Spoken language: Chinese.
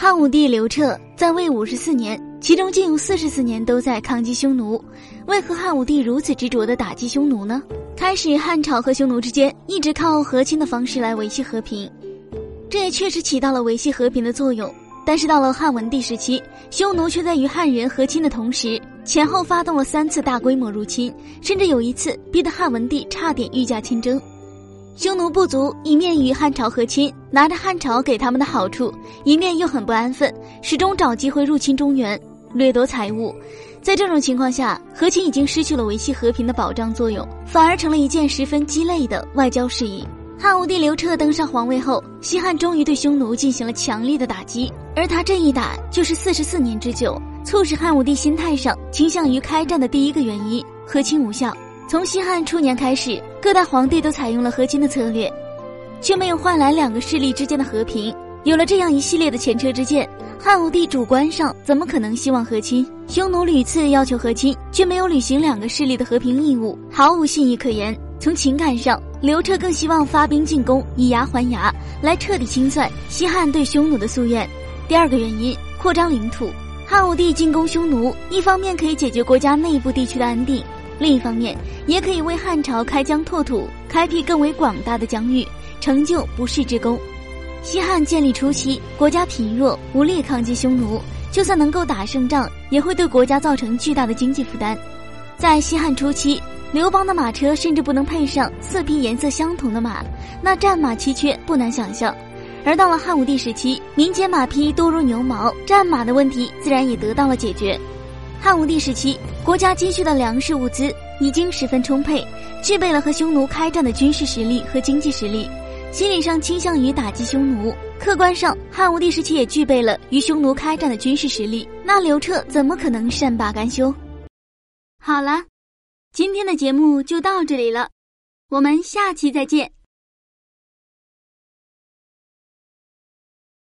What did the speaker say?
汉武帝刘彻在位五十四年，其中竟有四十四年都在抗击匈奴。为何汉武帝如此执着的打击匈奴呢？开始，汉朝和匈奴之间一直靠和亲的方式来维系和平，这也确实起到了维系和平的作用。但是到了汉文帝时期，匈奴却在与汉人和亲的同时，前后发动了三次大规模入侵，甚至有一次逼得汉文帝差点御驾亲征。匈奴部族一面与汉朝和亲，拿着汉朝给他们的好处，一面又很不安分，始终找机会入侵中原，掠夺财物。在这种情况下，和亲已经失去了维系和平的保障作用，反而成了一件十分鸡肋的外交事宜。汉武帝刘彻登上皇位后，西汉终于对匈奴进行了强力的打击，而他这一打就是四十四年之久，促使汉武帝心态上倾向于开战的第一个原因：和亲无效。从西汉初年开始，各代皇帝都采用了和亲的策略，却没有换来两个势力之间的和平。有了这样一系列的前车之鉴，汉武帝主观上怎么可能希望和亲？匈奴屡次要求和亲，却没有履行两个势力的和平义务，毫无信义可言。从情感上，刘彻更希望发兵进攻，以牙还牙，来彻底清算西汉对匈奴的夙愿。第二个原因，扩张领土。汉武帝进攻匈奴，一方面可以解决国家内部地区的安定。另一方面，也可以为汉朝开疆拓土，开辟更为广大的疆域，成就不世之功。西汉建立初期，国家贫弱，无力抗击匈奴，就算能够打胜仗，也会对国家造成巨大的经济负担。在西汉初期，刘邦的马车甚至不能配上四匹颜色相同的马，那战马奇缺不难想象。而到了汉武帝时期，民间马匹多如牛毛，战马的问题自然也得到了解决。汉武帝时期，国家积蓄的粮食物资已经十分充沛，具备了和匈奴开战的军事实力和经济实力，心理上倾向于打击匈奴。客观上，汉武帝时期也具备了与匈奴开战的军事实力，那刘彻怎么可能善罢甘休？好了，今天的节目就到这里了，我们下期再见。